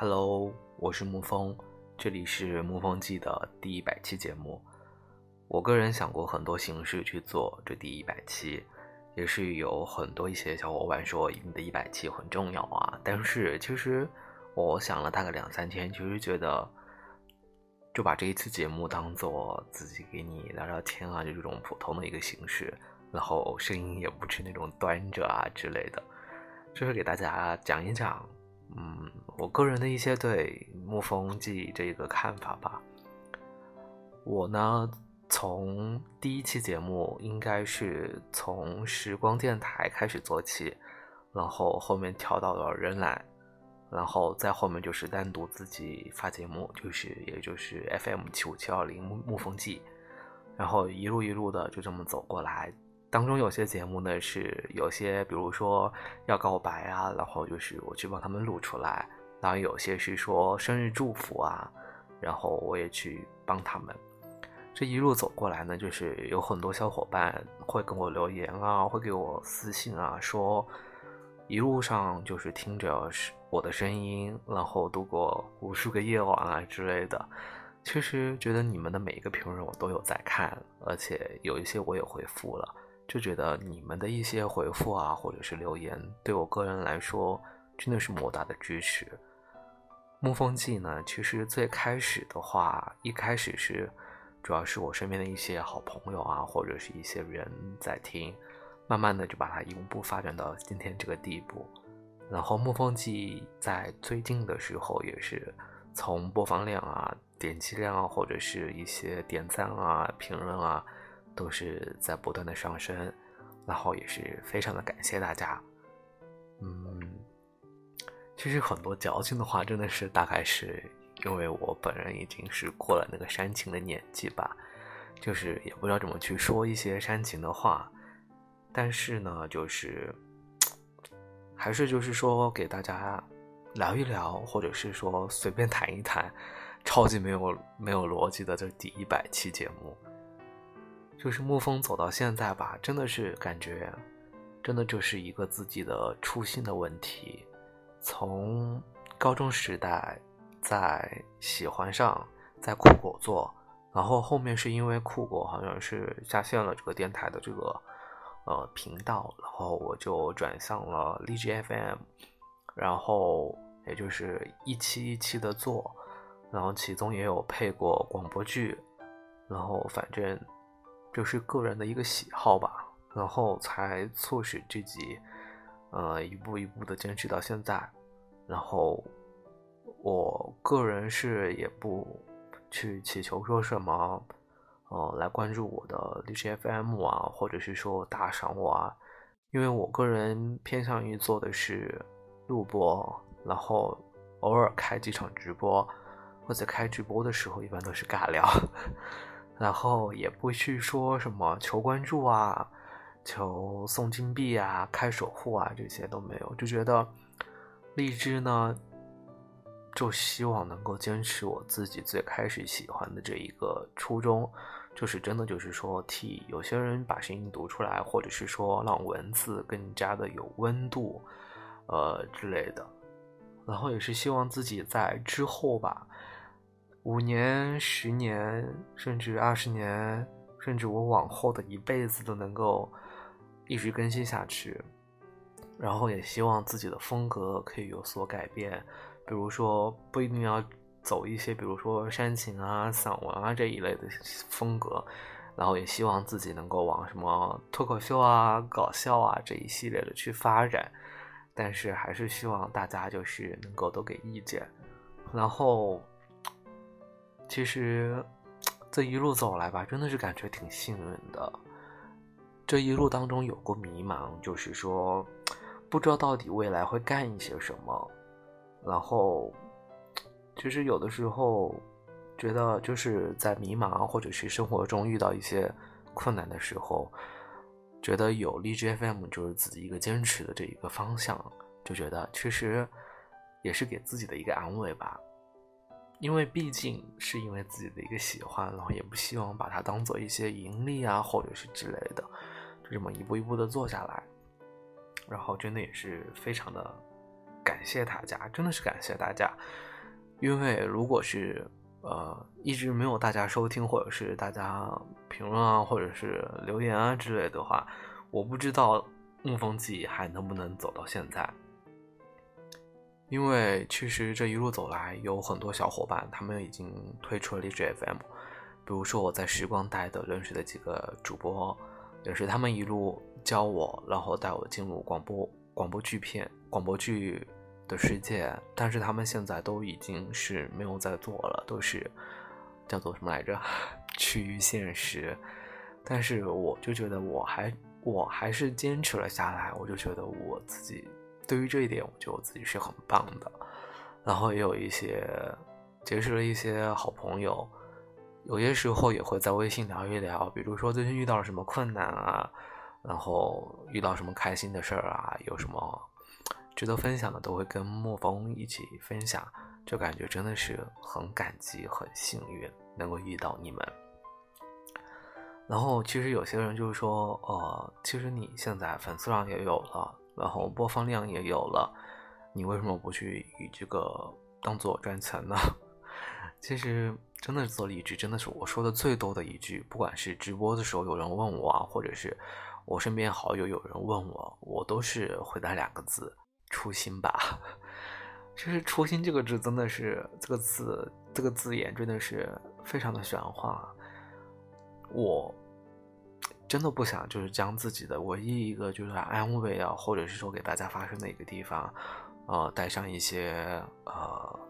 Hello，我是沐风，这里是沐风记的第一百期节目。我个人想过很多形式去做这第一百期，也是有很多一些小伙伴说你的一百期很重要啊。但是其实我想了大概两三天，其实觉得就把这一次节目当做自己给你聊聊天啊，就这种普通的一个形式，然后声音也不是那种端着啊之类的，就是给大家讲一讲。嗯，我个人的一些对《沐风记》这个看法吧。我呢，从第一期节目应该是从时光电台开始做起，然后后面调到了人懒，然后再后面就是单独自己发节目，就是也就是 FM 七五七二零沐沐风记，然后一路一路的就这么走过来。当中有些节目呢是有些，比如说要告白啊，然后就是我去帮他们录出来；然后有些是说生日祝福啊，然后我也去帮他们。这一路走过来呢，就是有很多小伙伴会跟我留言啊，会给我私信啊，说一路上就是听着我的声音，然后度过无数个夜晚啊之类的。其实觉得你们的每一个评论我都有在看，而且有一些我也回复了。就觉得你们的一些回复啊，或者是留言，对我个人来说真的是莫大的支持。沐风记呢，其实最开始的话，一开始是主要是我身边的一些好朋友啊，或者是一些人在听，慢慢的就把它一步步发展到今天这个地步。然后沐风记在最近的时候，也是从播放量啊、点击量啊，或者是一些点赞啊、评论啊。都是在不断的上升，然后也是非常的感谢大家。嗯，其实很多矫情的话，真的是大概是因为我本人已经是过了那个煽情的年纪吧，就是也不知道怎么去说一些煽情的话。但是呢，就是还是就是说给大家聊一聊，或者是说随便谈一谈，超级没有没有逻辑的这第一百期节目。就是沐风走到现在吧，真的是感觉，真的就是一个自己的初心的问题。从高中时代在喜欢上在酷狗做，然后后面是因为酷狗好像是下线了这个电台的这个呃频道，然后我就转向了荔枝 FM，然后也就是一期一期的做，然后其中也有配过广播剧，然后反正。就是个人的一个喜好吧，然后才促使自己，呃，一步一步的坚持到现在。然后，我个人是也不去祈求说什么，呃，来关注我的 DJFM 啊，或者是说打赏我啊，因为我个人偏向于做的是录播，然后偶尔开几场直播，或者开直播的时候一般都是尬聊。然后也不去说什么求关注啊，求送金币啊，开守护啊，这些都没有，就觉得荔枝呢，就希望能够坚持我自己最开始喜欢的这一个初衷，就是真的就是说替有些人把声音读出来，或者是说让文字更加的有温度，呃之类的，然后也是希望自己在之后吧。五年、十年，甚至二十年，甚至我往后的一辈子都能够一直更新下去。然后也希望自己的风格可以有所改变，比如说不一定要走一些，比如说煽情啊、散文啊这一类的风格。然后也希望自己能够往什么脱口秀啊、搞笑啊这一系列的去发展。但是还是希望大家就是能够都给意见，然后。其实，这一路走来吧，真的是感觉挺幸运的。这一路当中有过迷茫，就是说不知道到底未来会干一些什么。然后，其实有的时候觉得就是在迷茫，或者是生活中遇到一些困难的时候，觉得有荔枝 FM 就是自己一个坚持的这一个方向，就觉得其实也是给自己的一个安慰吧。因为毕竟是因为自己的一个喜欢，然后也不希望把它当做一些盈利啊，或者是之类的，就这么一步一步的做下来，然后真的也是非常的感谢大家，真的是感谢大家，因为如果是呃一直没有大家收听，或者是大家评论啊，或者是留言啊之类的话，我不知道沐风记还能不能走到现在。因为其实这一路走来，有很多小伙伴他们已经退出了荔枝 FM，比如说我在时光带的认识的几个主播，也是他们一路教我，然后带我进入广播广播剧片广播剧的世界，但是他们现在都已经是没有在做了，都是叫做什么来着，趋于现实。但是我就觉得我还我还是坚持了下来，我就觉得我自己。对于这一点，我觉得我自己是很棒的。然后也有一些结识了一些好朋友，有些时候也会在微信聊一聊，比如说最近遇到了什么困难啊，然后遇到什么开心的事儿啊，有什么值得分享的，都会跟莫风一起分享，就感觉真的是很感激、很幸运能够遇到你们。然后其实有些人就是说，呃，其实你现在粉丝量也有了。然后播放量也有了，你为什么不去以这个当做赚钱呢？其实真的是做励志，真的是我说的最多的一句。不管是直播的时候有人问我啊，或者是我身边好友有人问我，我都是回答两个字：初心吧。其实“初心”这个字真的是这个字，这个字眼真的是非常的玄幻。我。真的不想就是将自己的唯一一个就是安慰啊，或者是说给大家发声的一个地方，呃，带上一些呃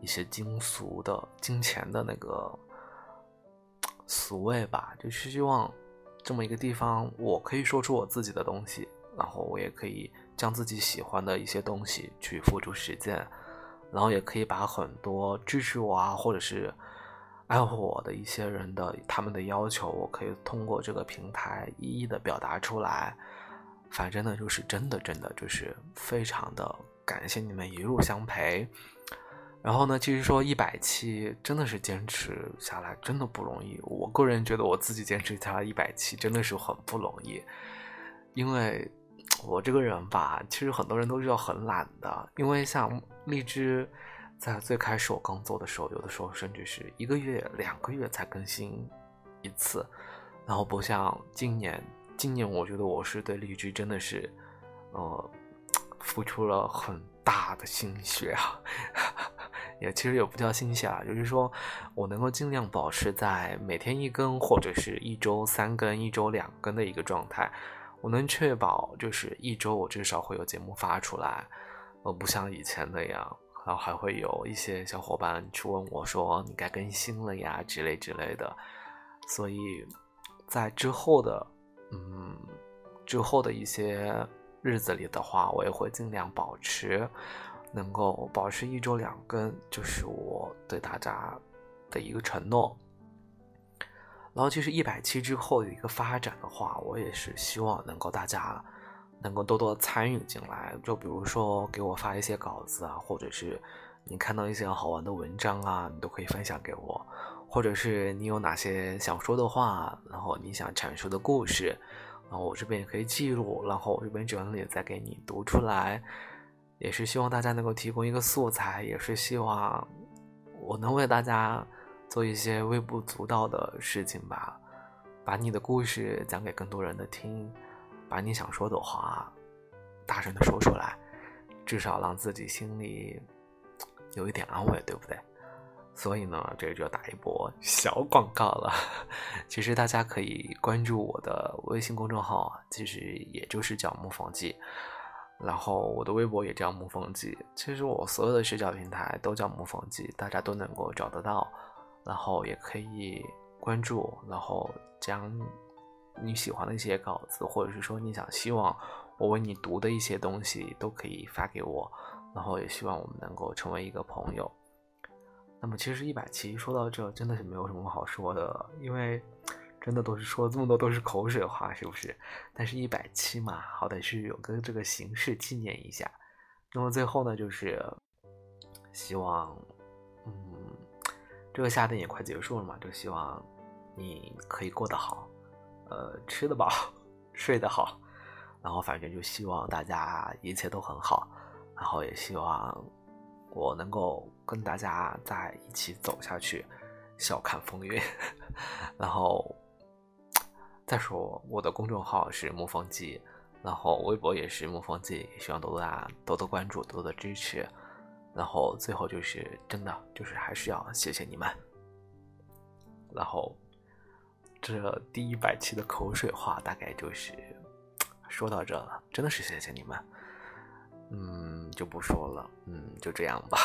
一些金俗的金钱的那个俗味吧，就是希望这么一个地方，我可以说出我自己的东西，然后我也可以将自己喜欢的一些东西去付诸实践，然后也可以把很多支持我啊，或者是。爱护我的一些人的他们的要求，我可以通过这个平台一一的表达出来。反正呢，就是真的真的就是非常的感谢你们一路相陪。然后呢，其实说一百期真的是坚持下来真的不容易。我个人觉得我自己坚持下来一百期真的是很不容易，因为我这个人吧，其实很多人都知道很懒的，因为像荔枝。在最开始我刚做的时候，有的时候甚至是一个月、两个月才更新一次，然后不像今年，今年我觉得我是对荔枝真的是，呃，付出了很大的心血啊，也其实也不叫心血啊，就是说我能够尽量保持在每天一更或者是一周三更、一周两更的一个状态，我能确保就是一周我至少会有节目发出来，呃不像以前那样。然后还会有一些小伙伴去问我说：“你该更新了呀？”之类之类的。所以，在之后的，嗯，之后的一些日子里的话，我也会尽量保持，能够保持一周两更，就是我对大家的一个承诺。然后，其实一百期之后的一个发展的话，我也是希望能够大家。能够多多参与进来，就比如说给我发一些稿子啊，或者是你看到一些好玩的文章啊，你都可以分享给我，或者是你有哪些想说的话，然后你想阐述的故事，然后我这边也可以记录，然后我这边整理再给你读出来，也是希望大家能够提供一个素材，也是希望我能为大家做一些微不足道的事情吧，把你的故事讲给更多人的听。把你想说的话大声的说出来，至少让自己心里有一点安慰，对不对？所以呢，这就打一波小广告了。其实大家可以关注我的微信公众号，其实也就是叫木风记，然后我的微博也叫木风记。其实我所有的社交平台都叫木风记，大家都能够找得到，然后也可以关注，然后将。你喜欢的一些稿子，或者是说你想希望我为你读的一些东西，都可以发给我。然后也希望我们能够成为一个朋友。那么其实一百期说到这，真的是没有什么好说的，因为真的都是说这么多都是口水话，是不是？但是一百期嘛，好歹是有个这个形式纪念一下。那么最后呢，就是希望，嗯，这个夏天也快结束了嘛，就希望你可以过得好。呃，吃得饱，睡得好，然后反正就希望大家一切都很好，然后也希望我能够跟大家在一起走下去，笑看风云。然后再说我的公众号是沐风记，然后微博也是沐风记，希望多多大家多多关注，多多支持。然后最后就是真的就是还是要谢谢你们。然后这第一百期的口水话大概就是说到这了，真的是谢谢你们。嗯，就不说了，嗯，就这样吧。